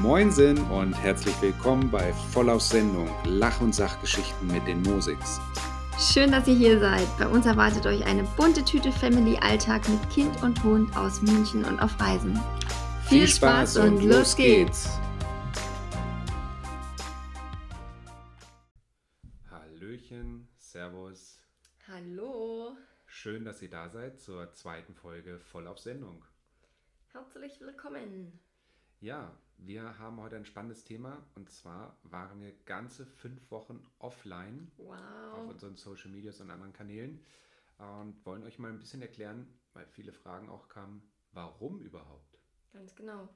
Moinsen und herzlich willkommen bei Voll auf Sendung Lach- und Sachgeschichten mit den Musiks. Schön, dass ihr hier seid. Bei uns erwartet euch eine bunte Tüte Family Alltag mit Kind und Hund aus München und auf Reisen. Viel, Spaß, und los geht's. Hallöchen, Servus. Hallo. Schön, dass ihr da seid zur zweiten Folge Voll auf Sendung. Herzlich willkommen. Ja, wir haben heute ein spannendes Thema und zwar waren wir ganze fünf Wochen offline Wow. auf unseren Social Medias und anderen Kanälen und wollen euch mal ein bisschen erklären, weil viele Fragen auch kamen, warum überhaupt? Ganz genau.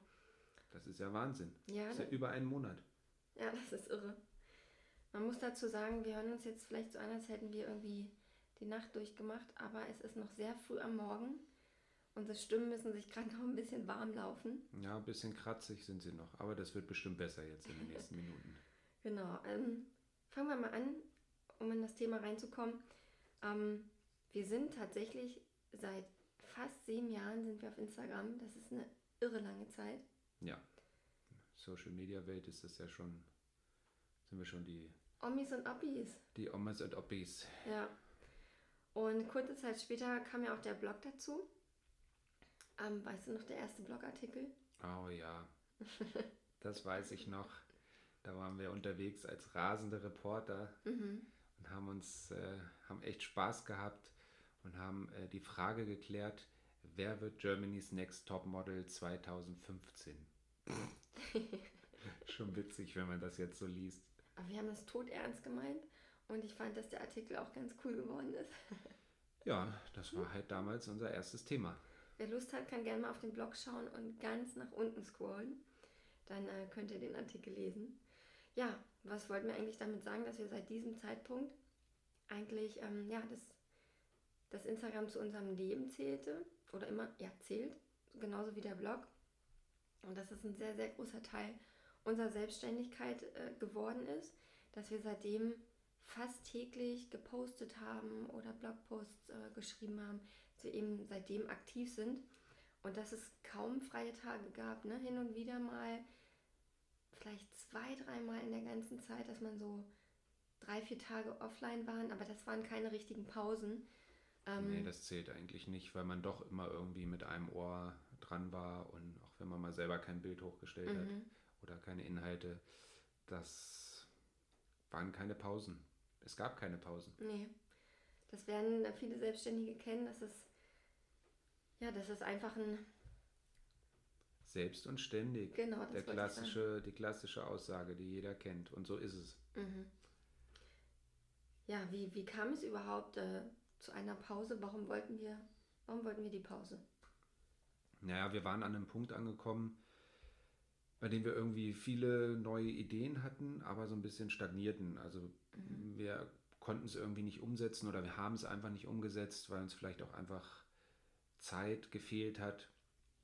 Das ist ja Wahnsinn. Ja, Das ist ja über einen Monat. ja, das ist irre. Man muss dazu sagen, wir hören uns jetzt vielleicht so an, als hätten wir irgendwie die Nacht durchgemacht, aber es ist noch sehr früh am Morgen. Unsere Stimmen müssen sich gerade noch ein bisschen warm laufen. Ja, ein bisschen kratzig sind sie noch, aber das wird bestimmt besser jetzt in den nächsten Minuten. Genau. Ähm, fangen wir mal an, um in das Thema reinzukommen. Ähm, wir sind tatsächlich seit fast sieben Jahren sind wir auf Instagram. Das ist eine irre lange Zeit. Ja, Social Media Welt ist das ja schon, sind wir schon die, Omis und Oppis. die Omas und Oppis. Ja. Und kurze Zeit später kam ja auch der Blog dazu. Ähm, weißt du noch, der erste Blogartikel? Oh ja, das weiß ich noch. Da waren wir unterwegs als rasende Reporter Mhm. und haben uns, äh, haben echt Spaß gehabt und haben äh, die Frage geklärt, wer wird Germany's Next Top Model 2015? Schon witzig, wenn man das jetzt so liest. Aber wir haben das todernst gemeint und ich fand, dass der Artikel auch ganz cool geworden ist. Ja, das war halt damals unser erstes Thema. Wer Lust hat, kann gerne mal auf den Blog schauen und ganz nach unten scrollen. Dann äh, könnt ihr den Artikel lesen. Ja, was wollten wir eigentlich damit sagen, dass wir seit diesem Zeitpunkt eigentlich, ähm, ja, das, das Instagram zu unserem Leben zählte oder immer, ja, zählt, genauso wie der Blog. Und dass es ein sehr, sehr großer Teil unserer Selbstständigkeit äh, geworden ist, dass wir seitdem fast täglich gepostet haben oder Blogposts äh, geschrieben haben, wir eben seitdem aktiv sind und dass es kaum freie Tage gab, ne? hin und wieder mal, vielleicht zwei, dreimal in der ganzen Zeit, dass man so drei, vier Tage offline waren, aber das waren keine richtigen Pausen. Ähm, Nee, das zählt eigentlich nicht, weil man doch immer irgendwie mit einem Ohr dran war und auch wenn man mal selber kein Bild hochgestellt hat mhm. oder keine Inhalte, das waren keine Pausen. Es gab keine Pausen. Nee, das werden viele Selbstständige kennen, dass es, ja, das ist einfach ein, Selbst und ständig. genau, das Der klassische, die klassische Aussage, die jeder kennt. Und so ist es. Mhm. Ja, wie, wie kam es überhaupt äh, zu einer Pause? Warum wollten wir, warum wollten wir die Pause? Naja, wir waren an einem Punkt angekommen, bei dem wir irgendwie viele neue Ideen hatten, aber so ein bisschen stagnierten. Also Mhm. wir konnten es irgendwie nicht umsetzen oder wir haben es einfach nicht umgesetzt, weil uns vielleicht auch einfach Zeit gefehlt hat.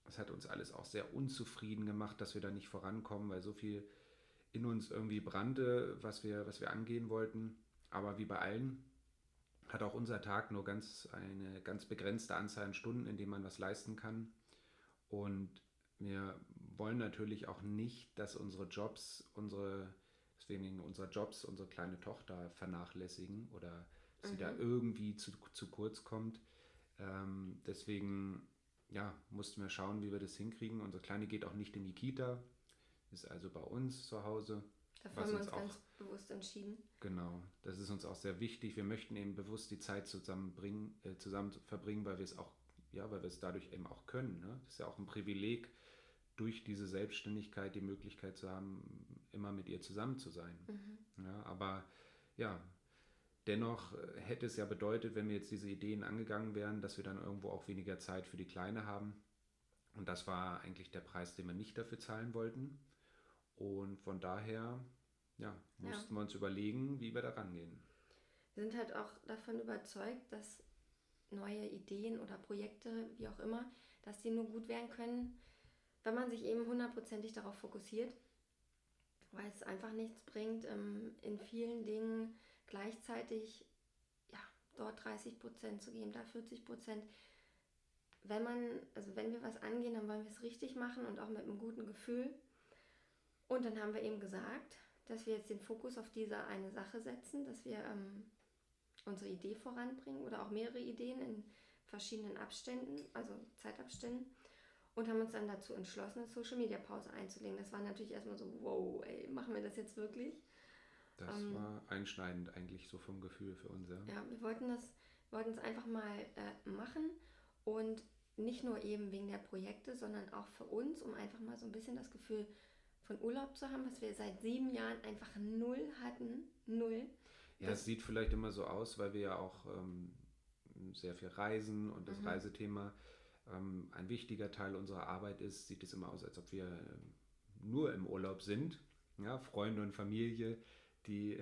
Es hat uns alles auch sehr unzufrieden gemacht, dass wir da nicht vorankommen, weil so viel in uns irgendwie brannte, was wir, was wir angehen wollten. Aber wie bei allen hat auch unser Tag nur ganz eine ganz begrenzte Anzahl an Stunden, in denen man was leisten kann. Und wir wollen natürlich auch nicht, dass unsere Jobs, unsere, deswegen unsere Jobs, unsere kleine Tochter vernachlässigen oder sie da Mhm. irgendwie zu, zu kurz kommt. Ähm, deswegen ja, mussten wir schauen, wie wir das hinkriegen. Unsere Kleine geht auch nicht in die Kita, ist also bei uns zu Hause. Dafür haben wir uns uns auch- ganz bewusst entschieden. Genau, das ist uns auch sehr wichtig. Wir möchten eben bewusst die Zeit zusammenbringen, äh, zusammen verbringen, weil wir es auch, ja, weil wir es dadurch eben auch können. Ne? Das ist ja auch ein Privileg, durch diese Selbstständigkeit die Möglichkeit zu haben, immer mit ihr zusammen zu sein. Mhm. Ja, aber ja, dennoch äh, hätte es ja bedeutet, wenn wir jetzt diese Ideen angegangen wären, dass wir dann irgendwo auch weniger Zeit für die Kleine haben. Und das war eigentlich der Preis, den wir nicht dafür zahlen wollten. Und von daher, ja, Ja. mussten wir uns überlegen, wie wir da rangehen. Wir sind halt auch davon überzeugt, dass neue Ideen oder Projekte, wie auch immer, dass die nur gut werden können, wenn man sich eben hundertprozentig darauf fokussiert, weil es einfach nichts bringt, ähm, in vielen Dingen gleichzeitig ja, dort 30 Prozent zu geben, da 40 Prozent. Wenn man, also wenn wir was angehen, dann wollen wir es richtig machen und auch mit einem guten Gefühl. Und dann haben wir eben gesagt, dass wir jetzt den Fokus auf diese eine Sache setzen, dass wir ähm, unsere Idee voranbringen oder auch mehrere Ideen in verschiedenen Abständen, also Zeitabständen. Und haben uns dann dazu entschlossen, eine Social Media Pause einzulegen. Das war natürlich erstmal so, wow, ey, machen wir das jetzt wirklich? Das ähm, war einschneidend eigentlich so vom Gefühl für uns. Ja, ja wir wollten das, wollten es einfach mal äh, machen und nicht nur eben wegen der Projekte, sondern auch für uns, um einfach mal so ein bisschen das Gefühl von Urlaub zu haben, was wir seit sieben Jahren einfach null hatten. Null. Ja, das es sieht vielleicht immer so aus, weil wir ja auch ähm, sehr viel reisen und das mhm. Reisethema ähm, ein wichtiger Teil unserer Arbeit ist, sieht es immer aus, als ob wir ähm, nur im Urlaub sind. Ja, Freunde und Familie, die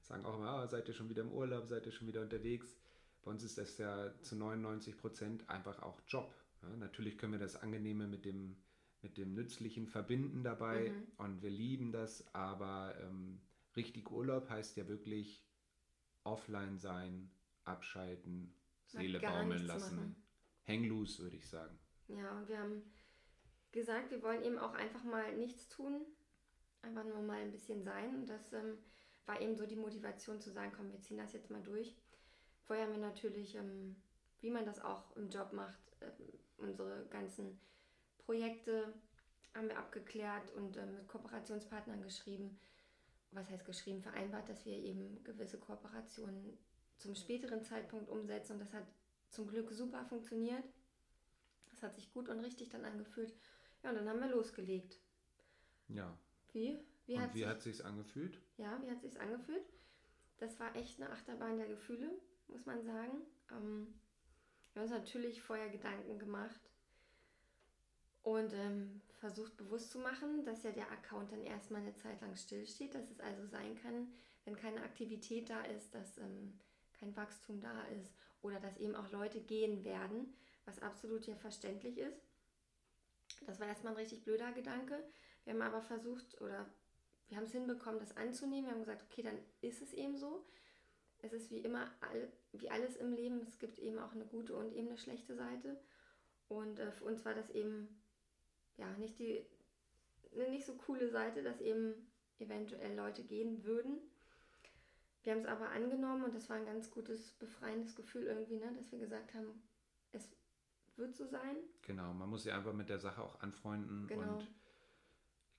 sagen auch immer, ah, seid ihr schon wieder im Urlaub, seid ihr schon wieder unterwegs. Bei uns ist das ja zu 99 Prozent einfach auch Job. Ja, natürlich können wir das Angenehme mit dem, mit dem Nützlichen verbinden dabei mhm. und wir lieben das, aber ähm, richtig Urlaub heißt ja wirklich offline sein, abschalten, Seele baumeln lassen. Machen. Hang loose, würde ich sagen. Ja, und wir haben gesagt, wir wollen eben auch einfach mal nichts tun, einfach nur mal ein bisschen sein. Und das ähm, war eben so die Motivation zu sagen, komm, wir ziehen das jetzt mal durch. Vorher haben wir natürlich, ähm, wie man das auch im Job macht, äh, unsere ganzen Projekte haben wir abgeklärt und äh, mit Kooperationspartnern geschrieben. Was heißt geschrieben? Vereinbart, dass wir eben gewisse Kooperationen zum späteren Zeitpunkt umsetzen. Und das hat zum Glück super funktioniert. Das hat sich gut und richtig dann angefühlt. Ja, und dann haben wir losgelegt. Ja. Wie? Wie und hat wie sich, hat sich's angefühlt? Ja, wie hat sich's angefühlt? Das war echt eine Achterbahn der Gefühle, muss man sagen. Ähm, wir haben uns natürlich vorher Gedanken gemacht und ähm, versucht bewusst zu machen, dass ja der Account dann erstmal eine Zeit lang stillsteht, dass es also sein kann, wenn keine Aktivität da ist, dass ähm, kein Wachstum da ist oder dass eben auch Leute gehen werden, was absolut ja verständlich ist. Das war erstmal ein richtig blöder Gedanke. Wir haben aber versucht oder wir haben es hinbekommen, das anzunehmen. Wir haben gesagt, okay, dann ist es eben so. Es ist wie immer, wie alles im Leben, es gibt eben auch eine gute und eben eine schlechte Seite. Und äh, für uns war das eben ja nicht die eine nicht so coole Seite, dass eben eventuell Leute gehen würden. Wir haben es aber angenommen und das war ein ganz gutes, befreiendes Gefühl irgendwie, ne? dass wir gesagt haben, es wird so sein. Genau, man muss sich einfach mit der Sache auch anfreunden genau. und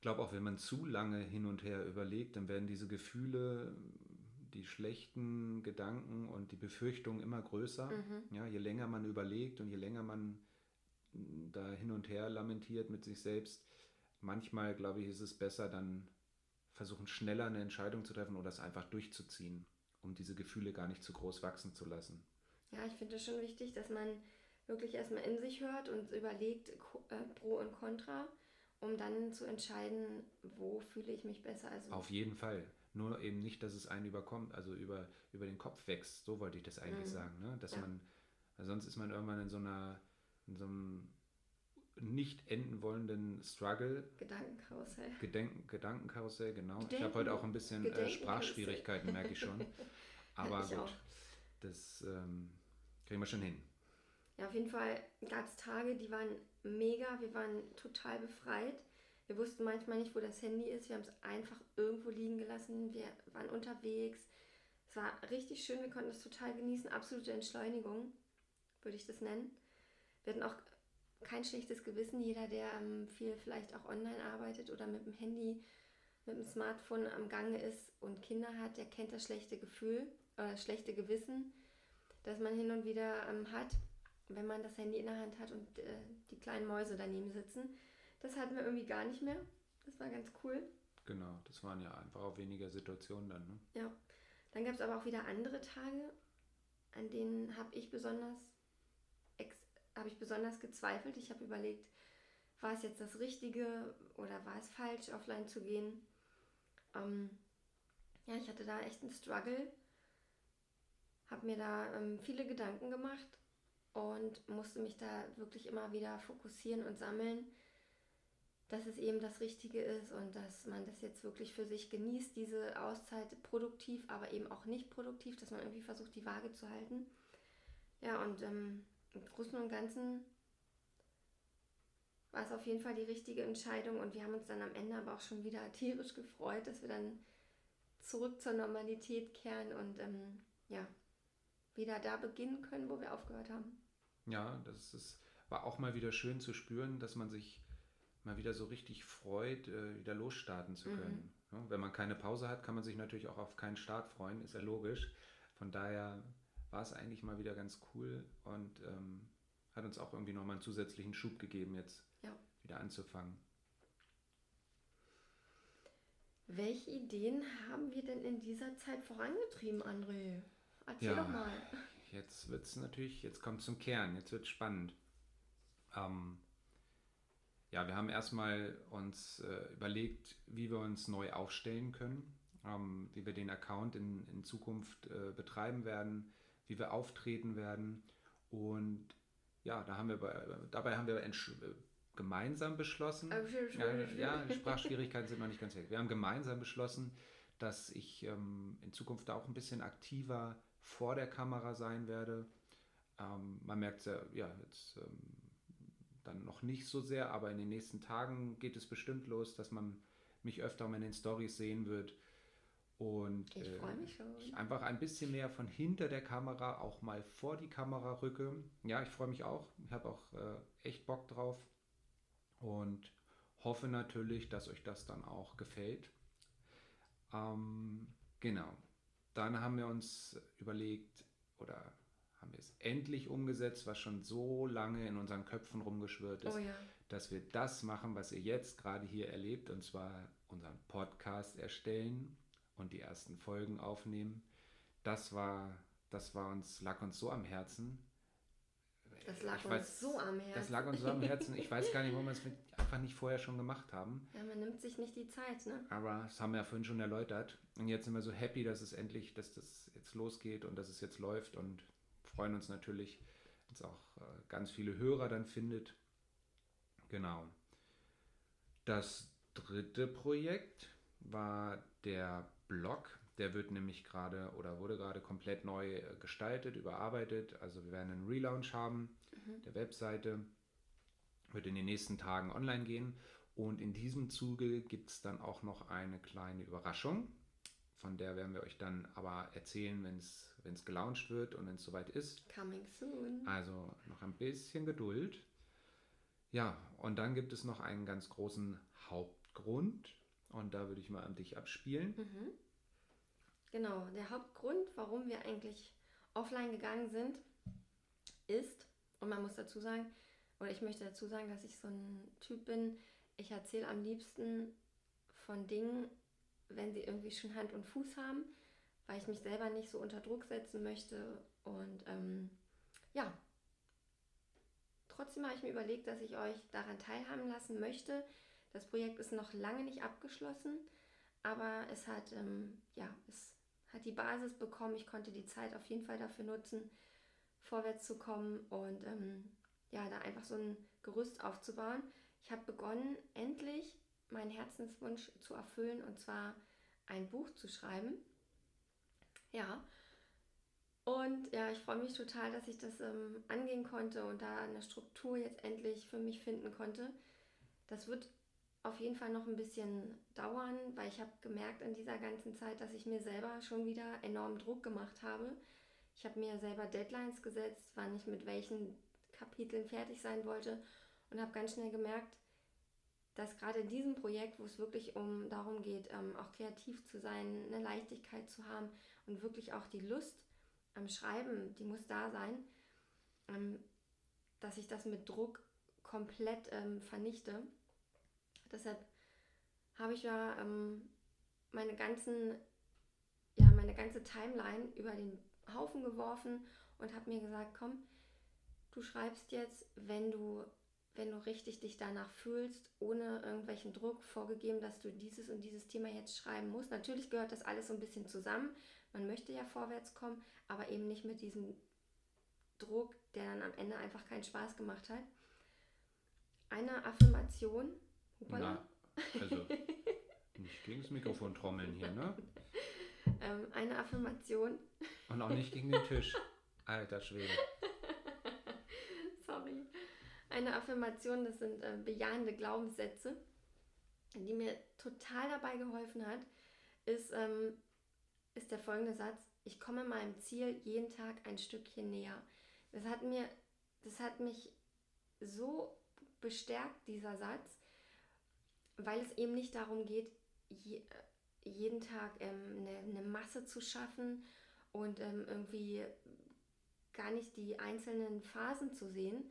glaube auch, wenn man zu lange hin und her überlegt, dann werden diese Gefühle, die schlechten Gedanken und die Befürchtungen immer größer. Mhm. Ja, je länger man überlegt und je länger man da hin und her lamentiert mit sich selbst, manchmal glaube ich, ist es besser, dann versuchen schneller eine Entscheidung zu treffen oder es einfach durchzuziehen, um diese Gefühle gar nicht zu groß wachsen zu lassen. Ja, ich finde es schon wichtig, dass man wirklich erstmal in sich hört und überlegt äh, Pro und Contra, um dann zu entscheiden, wo fühle ich mich besser. Also Auf jeden Fall. Nur eben nicht, dass es einen überkommt, also über, über den Kopf wächst. So wollte ich das eigentlich mhm. sagen. Ne? Dass ja. man, sonst ist man irgendwann in so einer, in so einem nicht enden wollenden Struggle. Gedankenkarussell. Gedenken, Gedankenkarussell, genau. Gedenken, ich habe heute auch ein bisschen äh, Sprachschwierigkeiten, merke ich schon. Aber ich gut, auch. das ähm, kriegen wir schon hin. Ja, auf jeden Fall gab es Tage, die waren mega. Wir waren total befreit. Wir wussten manchmal nicht, wo das Handy ist. Wir haben es einfach irgendwo liegen gelassen. Wir waren unterwegs. Es war richtig schön. Wir konnten es total genießen. Absolute Entschleunigung, würde ich das nennen. Wir hatten auch kein schlechtes Gewissen. Jeder, der ähm, viel vielleicht auch online arbeitet oder mit dem Handy, mit dem Smartphone am Gange ist und Kinder hat, der kennt das schlechte Gefühl oder das schlechte Gewissen, das man hin und wieder ähm, hat, wenn man das Handy in der Hand hat und äh, die kleinen Mäuse daneben sitzen. Das hatten wir irgendwie gar nicht mehr. Das war ganz cool. Genau, das waren ja einfach auch weniger Situationen dann. Ne? Ja. Dann gab es aber auch wieder andere Tage, an denen habe ich besonders habe ich besonders gezweifelt. Ich habe überlegt, war es jetzt das Richtige oder war es falsch, offline zu gehen. Ähm, ja, ich hatte da echt einen Struggle, habe mir da ähm, viele Gedanken gemacht und musste mich da wirklich immer wieder fokussieren und sammeln, dass es eben das Richtige ist und dass man das jetzt wirklich für sich genießt, diese Auszeit produktiv, aber eben auch nicht produktiv, dass man irgendwie versucht, die Waage zu halten. Ja, und ähm, im Großen und Ganzen war es auf jeden Fall die richtige Entscheidung und wir haben uns dann am Ende aber auch schon wieder tierisch gefreut, dass wir dann zurück zur Normalität kehren und ähm, ja, wieder da beginnen können, wo wir aufgehört haben. Ja, das ist, war auch mal wieder schön zu spüren, dass man sich mal wieder so richtig freut, äh, wieder losstarten zu können. Mhm. Ja, wenn man keine Pause hat, kann man sich natürlich auch auf keinen Start freuen, ist ja logisch. Von daher war es eigentlich mal wieder ganz cool und ähm, hat uns auch irgendwie nochmal einen zusätzlichen Schub gegeben, jetzt ja. wieder anzufangen. Welche Ideen haben wir denn in dieser Zeit vorangetrieben, André? Erzähl ja, doch mal. Jetzt wird es natürlich, jetzt kommt zum Kern, jetzt wird es spannend. Ähm, ja, wir haben erstmal uns äh, überlegt, wie wir uns neu aufstellen können, ähm, wie wir den Account in, in Zukunft äh, betreiben werden, wie wir auftreten werden. Und ja, da haben wir bei, dabei haben wir gemeinsam beschlossen. Ja, ja, die Sprachschwierigkeiten sind noch nicht ganz weg. Wir haben gemeinsam beschlossen, dass ich ähm, in Zukunft auch ein bisschen aktiver vor der Kamera sein werde. Ähm, man merkt es ja, ja jetzt ähm, dann noch nicht so sehr, aber in den nächsten Tagen geht es bestimmt los, dass man mich öfter mal in den Stories sehen wird. Und ich freue mich schon. Ich einfach ein bisschen mehr von hinter der Kamera auch mal vor die Kamera rücke. Ja, ich freue mich auch. Ich habe auch äh, echt Bock drauf und hoffe natürlich, dass euch das dann auch gefällt. Ähm, genau. Dann haben wir uns überlegt oder haben wir es endlich umgesetzt, was schon so lange in unseren Köpfen rumgeschwirrt ist, oh ja. dass wir das machen, was ihr jetzt gerade hier erlebt, und zwar unseren Podcast erstellen und die ersten Folgen aufnehmen. Das war, das war uns, lag uns so am Herzen. Das lag ich uns weiß, so am Herzen. Das lag uns so am Herzen. Ich weiß gar nicht, warum wir es einfach nicht vorher schon gemacht haben. Ja, man nimmt sich nicht die Zeit, ne? Aber das haben wir ja vorhin schon erläutert. Und jetzt sind wir so happy, dass es endlich, dass das jetzt losgeht und dass es jetzt läuft und freuen uns natürlich, dass es auch äh, ganz viele Hörer dann findet. Genau. Das dritte Projekt war der Blog. Der wird nämlich gerade oder wurde gerade komplett neu äh, gestaltet, überarbeitet. Also wir werden einen Relaunch haben mhm. der Webseite. Wird in den nächsten Tagen online gehen. Und in diesem Zuge gibt es dann auch noch eine kleine Überraschung. Von der werden wir euch dann aber erzählen, wenn es gelauncht wird und wenn es soweit ist. Coming soon. Also noch ein bisschen Geduld. Ja, und dann gibt es noch einen ganz großen Hauptgrund. Und da würde ich mal an dich abspielen. Mhm. Genau, der Hauptgrund, warum wir eigentlich offline gegangen sind, ist, und man muss dazu sagen, oder ich möchte dazu sagen, dass ich so ein Typ bin, ich erzähle am liebsten von Dingen, wenn sie irgendwie schon Hand und Fuß haben, weil ich mich selber nicht so unter Druck setzen möchte. Und ähm, ja, trotzdem habe ich mir überlegt, dass ich euch daran teilhaben lassen möchte. Das Projekt ist noch lange nicht abgeschlossen, aber es hat, ähm, ja, es hat die Basis bekommen. Ich konnte die Zeit auf jeden Fall dafür nutzen, vorwärts zu kommen und ähm, ja, da einfach so ein Gerüst aufzubauen. Ich habe begonnen, endlich meinen Herzenswunsch zu erfüllen und zwar ein Buch zu schreiben. Ja. Und ja, ich freue mich total, dass ich das ähm, angehen konnte und da eine Struktur jetzt endlich für mich finden konnte. Das wird auf jeden Fall noch ein bisschen dauern, weil ich habe gemerkt in dieser ganzen Zeit, dass ich mir selber schon wieder enorm Druck gemacht habe. Ich habe mir selber Deadlines gesetzt, wann ich mit welchen Kapiteln fertig sein wollte und habe ganz schnell gemerkt, dass gerade in diesem Projekt, wo es wirklich um darum geht, ähm, auch kreativ zu sein, eine Leichtigkeit zu haben und wirklich auch die Lust am Schreiben, die muss da sein, ähm, dass ich das mit Druck komplett ähm, vernichte Deshalb habe ich ja ähm, meine ganzen, ja, meine ganze Timeline über den Haufen geworfen und habe mir gesagt, komm, du schreibst jetzt, wenn du, wenn du richtig dich danach fühlst, ohne irgendwelchen Druck vorgegeben, dass du dieses und dieses Thema jetzt schreiben musst. Natürlich gehört das alles so ein bisschen zusammen. Man möchte ja vorwärts kommen, aber eben nicht mit diesem Druck, der dann am Ende einfach keinen Spaß gemacht hat. Eine Affirmation, na, also nicht gegen das Mikrofon trommeln hier, ne? Ähm, eine Affirmation. Und auch nicht gegen den Tisch. Alter Schwede. Sorry. Eine eine Affirmation, das sind äh, bejahende Glaubenssätze, die mir total dabei geholfen hat, ist, ähm, ist der folgende Satz. Ich komme meinem Ziel jeden Tag ein Stückchen näher. Das hat mir, das hat mich so bestärkt, dieser Satz, weil es eben nicht darum geht, je, jeden Tag ähm, eine, eine, Masse zu schaffen und ähm, irgendwie gar nicht die einzelnen Phasen zu sehen,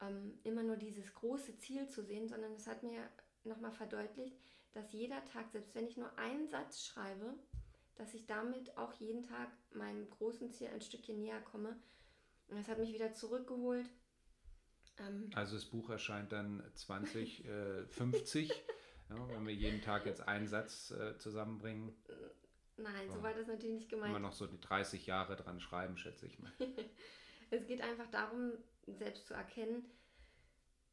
ähm, immer nur dieses große Ziel zu sehen, sondern es hat mir nochmal verdeutlicht, dass jeder Tag, selbst wenn ich nur einen Satz schreibe, dass ich damit auch jeden Tag meinem großen Ziel ein Stückchen näher komme. Und das hat mich wieder zurückgeholt. Ähm also das Buch erscheint dann 2050, äh, ja, wenn wir jeden Tag jetzt einen Satz äh, zusammenbringen. Nein, so war das natürlich nicht gemeint. Immer noch so die 30 Jahre dran schreiben, schätze ich mal. es geht einfach darum, selbst zu erkennen,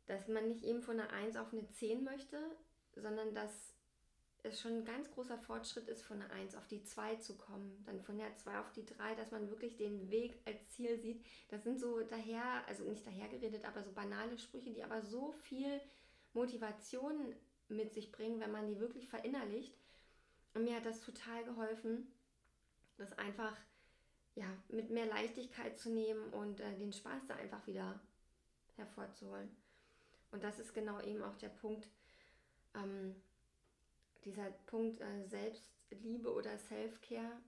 dass man nicht eben von einer 1 auf eine 10 möchte, sondern dass es schon ein ganz großer Fortschritt ist, von einer 1 auf die 2 zu kommen, dann von der 2 auf die 3, dass man wirklich den Weg als Ziel sieht. Das sind so daher, also nicht dahergeredet, aber so banale Sprüche, die aber so viel Motivation mit sich bringen, wenn man die wirklich verinnerlicht. Und mir hat das total geholfen, das einfach ja, mit mehr Leichtigkeit zu nehmen und äh, den Spaß da einfach wieder hervorzuholen. Und das ist genau eben auch der Punkt, ähm, dieser Punkt äh, Selbstliebe oder Self-Care,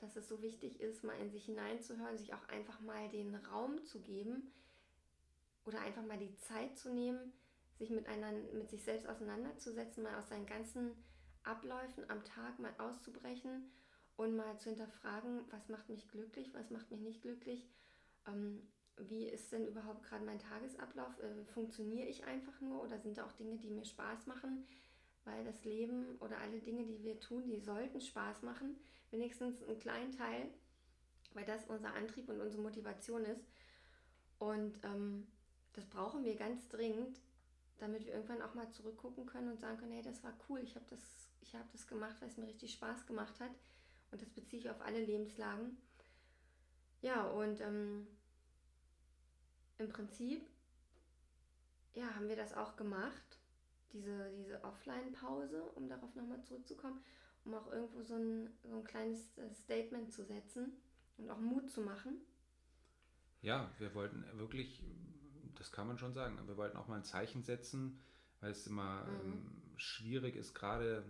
dass es so wichtig ist, mal in sich hineinzuhören, sich auch einfach mal den Raum zu geben oder einfach mal die Zeit zu nehmen, sich mit, einer, mit sich selbst auseinanderzusetzen, mal aus seinen ganzen Abläufen am Tag mal auszubrechen und mal zu hinterfragen, was macht mich glücklich, was macht mich nicht glücklich, ähm, wie ist denn überhaupt gerade mein Tagesablauf, äh, funktioniere ich einfach nur oder sind da auch Dinge, die mir Spaß machen, weil das Leben oder alle Dinge, die wir tun, die sollten Spaß machen, wenigstens einen kleinen Teil, weil das unser Antrieb und unsere Motivation ist. Und ähm, das brauchen wir ganz dringend, damit wir irgendwann auch mal zurückgucken können und sagen können, hey, das war cool, ich habe das, hab das gemacht, weil es mir richtig Spaß gemacht hat. Und das beziehe ich auf alle Lebenslagen. Ja, und ähm, im Prinzip ja, haben wir das auch gemacht diese, diese Offline-Pause, um darauf nochmal zurückzukommen, um auch irgendwo so ein, so ein kleines äh, Statement zu setzen und auch Mut zu machen. Ja, wir wollten wirklich, das kann man schon sagen, wir wollten auch mal ein Zeichen setzen, weil es immer mhm. ähm, schwierig ist, gerade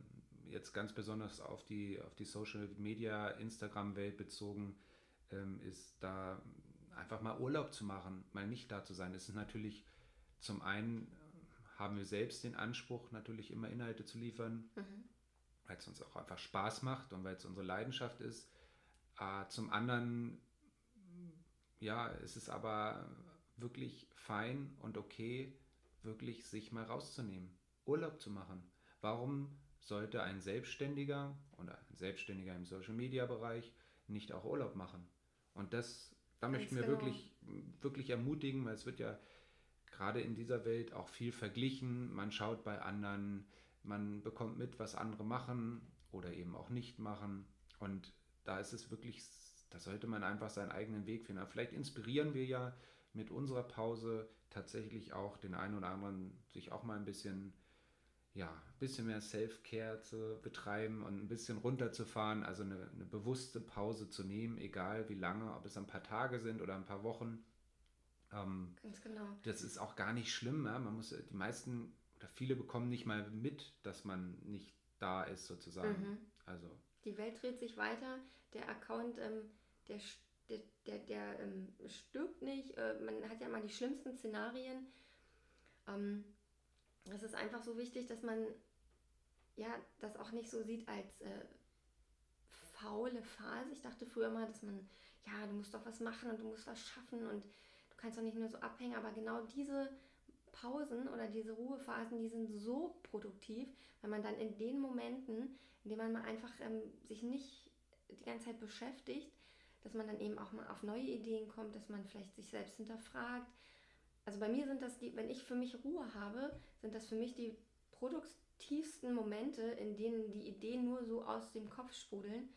jetzt ganz besonders auf die, auf die Social Media, Instagram-Welt bezogen, ähm, ist da einfach mal Urlaub zu machen, mal nicht da zu sein. Es ist natürlich zum einen haben wir selbst den Anspruch, natürlich immer Inhalte zu liefern, mhm. weil es uns auch einfach Spaß macht und weil es unsere Leidenschaft ist. Äh, zum anderen, ja, es ist aber wirklich fein und okay, wirklich sich mal rauszunehmen, Urlaub zu machen. Warum sollte ein Selbstständiger oder ein Selbstständiger im Social Media Bereich nicht auch Urlaub machen? Und das, da Ganz möchten wir genau. wirklich, wirklich ermutigen, weil es wird ja gerade in dieser Welt auch viel verglichen. Man schaut bei anderen, man bekommt mit, was andere machen oder eben auch nicht machen. Und da ist es wirklich, da sollte man einfach seinen eigenen Weg finden. Aber vielleicht inspirieren wir ja mit unserer Pause tatsächlich auch den einen oder anderen, sich auch mal ein bisschen, ja, ein bisschen mehr Self-Care zu betreiben und ein bisschen runterzufahren, also eine, eine bewusste Pause zu nehmen, egal wie lange, ob es ein paar Tage sind oder ein paar Wochen ähm, Ganz genau. Das ist auch gar nicht schlimm. Ja? Man muss, die meisten oder viele bekommen nicht mal mit, dass man nicht da ist, sozusagen. Mhm. Also. Die Welt dreht sich weiter, der Account, ähm, der, der, der, der ähm, stirbt nicht. Äh, man hat ja mal die schlimmsten Szenarien. Ähm, es ist einfach so wichtig, dass man ja das auch nicht so sieht als äh, faule Phase. Ich dachte früher mal, dass man, ja, du musst doch was machen und du musst was schaffen und du kannst doch nicht nur so abhängen, aber genau diese Pausen oder diese Ruhephasen, die sind so produktiv, weil man dann in den Momenten, in denen man mal einfach ähm, sich nicht die ganze Zeit beschäftigt, dass man dann eben auch mal auf neue Ideen kommt, dass man vielleicht sich selbst hinterfragt. Also bei mir sind das die, wenn ich für mich Ruhe habe, sind das für mich die produktivsten Momente, in denen die Ideen nur so aus dem Kopf sprudeln.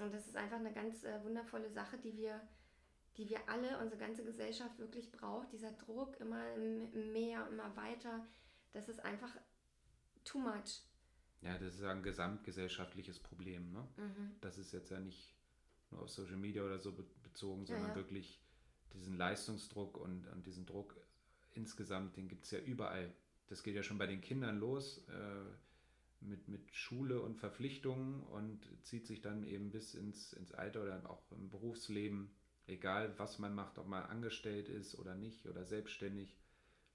Und das ist einfach eine ganz äh, wundervolle Sache, die wir die wir alle, unsere ganze Gesellschaft wirklich braucht. Dieser Druck immer mehr, immer weiter, das ist einfach too much. Ja, das ist ein gesamtgesellschaftliches Problem. Ne? Mhm. Das ist jetzt ja nicht nur auf Social Media oder so bezogen, sondern ja, ja. wirklich diesen Leistungsdruck und, und diesen Druck insgesamt, den gibt es ja überall. Das geht ja schon bei den Kindern los äh, mit, mit Schule und Verpflichtungen und zieht sich dann eben bis ins, ins Alter oder auch im Berufsleben, egal was man macht, ob man angestellt ist oder nicht oder selbstständig.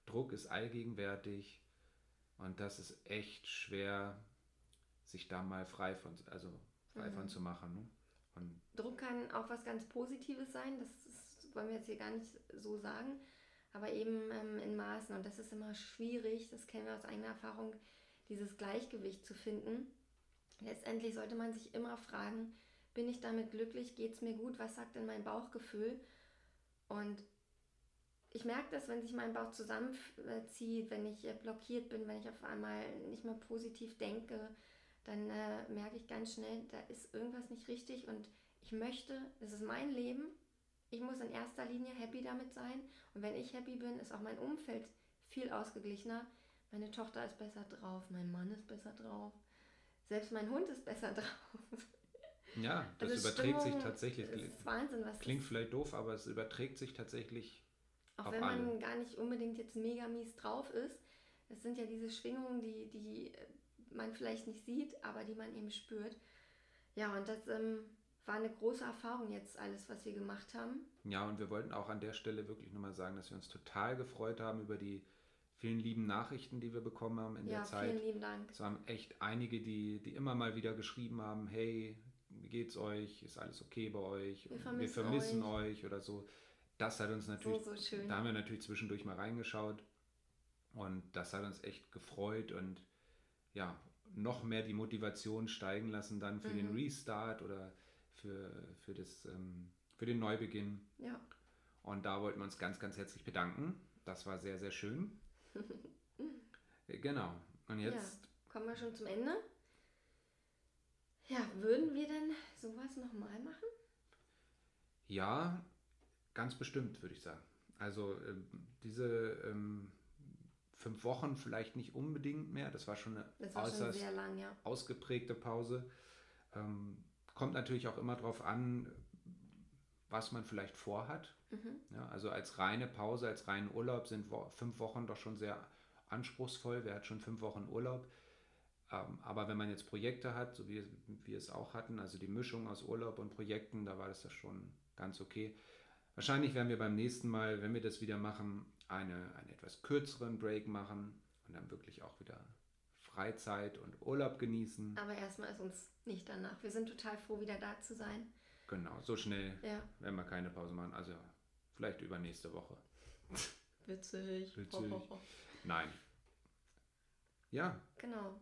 Druck ist allgegenwärtig und das ist echt schwer, sich da mal frei von, also frei mhm. von zu machen. Ne? Und Druck kann auch was ganz Positives sein, das ist, wollen wir jetzt hier gar nicht so sagen aber eben ähm, in Maßen. Und das ist immer schwierig, das kennen wir aus eigener Erfahrung, dieses Gleichgewicht zu finden. Letztendlich sollte man sich immer fragen, bin ich damit glücklich, geht es mir gut, was sagt denn mein Bauchgefühl? Und ich merke das, wenn sich mein Bauch zusammenzieht, wenn ich äh, blockiert bin, wenn ich auf einmal nicht mehr positiv denke, dann äh, merke ich ganz schnell, da ist irgendwas nicht richtig und ich möchte, das ist mein Leben ich muss in erster Linie happy damit sein. Und wenn ich happy bin, ist auch mein Umfeld viel ausgeglichener. Meine Tochter ist besser drauf, mein Mann ist besser drauf, selbst mein Hund ist besser drauf. Ja, das also überträgt Stimmung, sich tatsächlich. Das ist Wahnsinn, was Klingt vielleicht doof, aber es überträgt sich tatsächlich. Auch wenn man alle. gar nicht unbedingt jetzt mega mies drauf ist. Das sind ja diese Schwingungen, die, die man vielleicht nicht sieht, aber die man eben spürt. Ja, und das ähm, war eine große Erfahrung jetzt alles, was wir gemacht haben. Ja, und wir wollten auch an der Stelle wirklich nochmal sagen, dass wir uns total gefreut haben über die vielen lieben Nachrichten, die wir bekommen haben in ja, der Zeit. Vielen lieben Dank. Es waren echt einige, die, die immer mal wieder geschrieben haben, hey, wie geht's euch? Ist alles okay bei euch? Wir vermissen, wir vermissen euch. euch. oder so. Das hat uns natürlich, so, so schön. da haben wir natürlich zwischendurch mal reingeschaut und das hat uns echt gefreut und ja, noch mehr die Motivation steigen lassen dann für mhm. den Restart oder für, für, das, ähm, für den Neubeginn. Ja. Und da wollten wir uns ganz, ganz herzlich bedanken. Das war sehr, sehr schön. genau. Und jetzt. Ja, kommen wir schon zum Ende. Ja, würden wir denn sowas nochmal machen? Ja, ganz bestimmt, würde ich sagen. Also äh, diese ähm, fünf Wochen vielleicht nicht unbedingt mehr. Das war schon eine war äußerst schon lang, ja. ausgeprägte Pause. Ähm, Kommt natürlich auch immer darauf an, was man vielleicht vorhat. Mhm. Ja, also als reine Pause, als reinen Urlaub sind wo fünf Wochen doch schon sehr anspruchsvoll. Wer hat schon fünf Wochen Urlaub? Ähm, aber wenn man jetzt Projekte hat, so wie wir es auch hatten, also die Mischung aus Urlaub und Projekten, da war das ja schon ganz okay. Wahrscheinlich werden wir beim nächsten Mal, wenn wir das wieder machen, eine, einen etwas kürzeren Break machen und dann wirklich auch wieder Freizeit und Urlaub genießen. Aber erstmal ist uns nicht danach. Wir sind total froh, wieder da zu sein. Genau, so schnell ja. werden wir keine Pause machen. Also vielleicht übernächste Woche. Witzig. Witzig. Nein. Ja. Genau.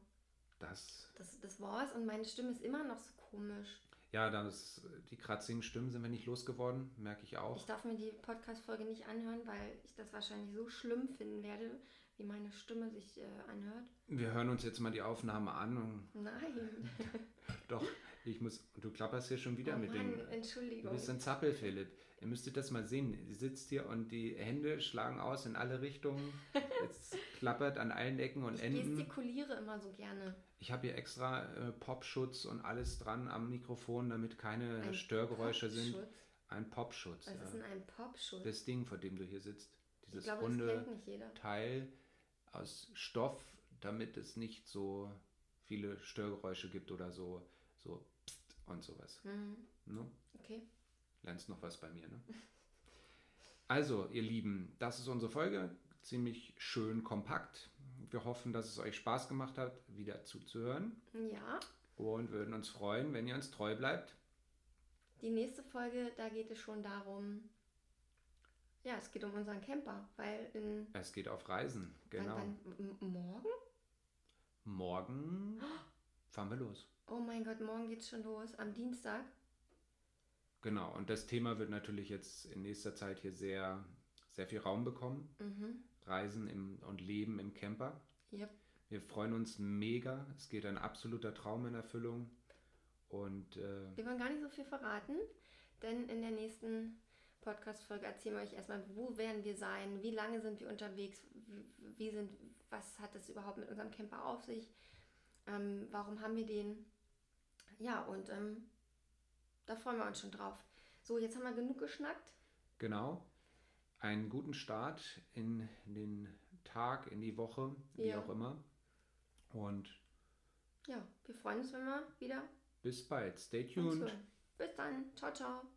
Das, das, das war's und meine Stimme ist immer noch so komisch. Ja, das, die kratzigen Stimmen sind wir nicht losgeworden, merke ich auch. Ich darf mir die Podcast-Folge nicht anhören, weil ich das wahrscheinlich so schlimm finden werde, wie meine Stimme sich äh, anhört. Wir hören uns jetzt mal die Aufnahme an. Nein. Doch, ich muss. Du klapperst hier schon wieder oh mit Mann, den. Entschuldigung. Du bist ein Zappel, Philipp. Ihr müsstet das mal sehen. Sie sitzt hier und die Hände schlagen aus in alle Richtungen. Jetzt klappert an allen Ecken und ich Enden. Ich gestikuliere immer so gerne. Ich habe hier extra äh, Popschutz und alles dran am Mikrofon, damit keine ein Störgeräusche Popschutz? sind. Ein Popschutz. Was ja. ist denn ein Popschutz? Das Ding, vor dem du hier sitzt. Dieses glaube, runde Teil aus Stoff, damit es nicht so viele Störgeräusche gibt oder so, so und sowas. Mhm. No? Okay. Lernst noch was bei mir, ne? Also, ihr Lieben, das ist unsere Folge. Ziemlich schön kompakt. Wir hoffen, dass es euch Spaß gemacht hat, wieder zuzuhören. Ja. Und würden uns freuen, wenn ihr uns treu bleibt. Die nächste Folge, da geht es schon darum, ja, es geht um unseren Camper, weil in. Es geht auf Reisen, genau. Wann, wann, morgen? Morgen fahren wir los. Oh mein Gott, morgen geht's schon los, am Dienstag. Genau, und das Thema wird natürlich jetzt in nächster Zeit hier sehr, sehr viel Raum bekommen. Mhm. Reisen im, und Leben im Camper. Yep. Wir freuen uns mega. Es geht ein absoluter Traum in Erfüllung. Und, äh, wir wollen gar nicht so viel verraten, denn in der nächsten Podcast-Folge erzählen wir euch erstmal, wo werden wir sein, wie lange sind wir unterwegs, wie sind, was hat es überhaupt mit unserem Camper auf sich, ähm, warum haben wir den. Ja, und ähm, da freuen wir uns schon drauf. So, jetzt haben wir genug geschnackt. Genau. Einen guten Start in den Tag, in die Woche, wie Ja. auch immer. Und Ja, wir freuen uns, wenn wir wieder bis bald. Stay tuned. Bis dann. Ciao, ciao.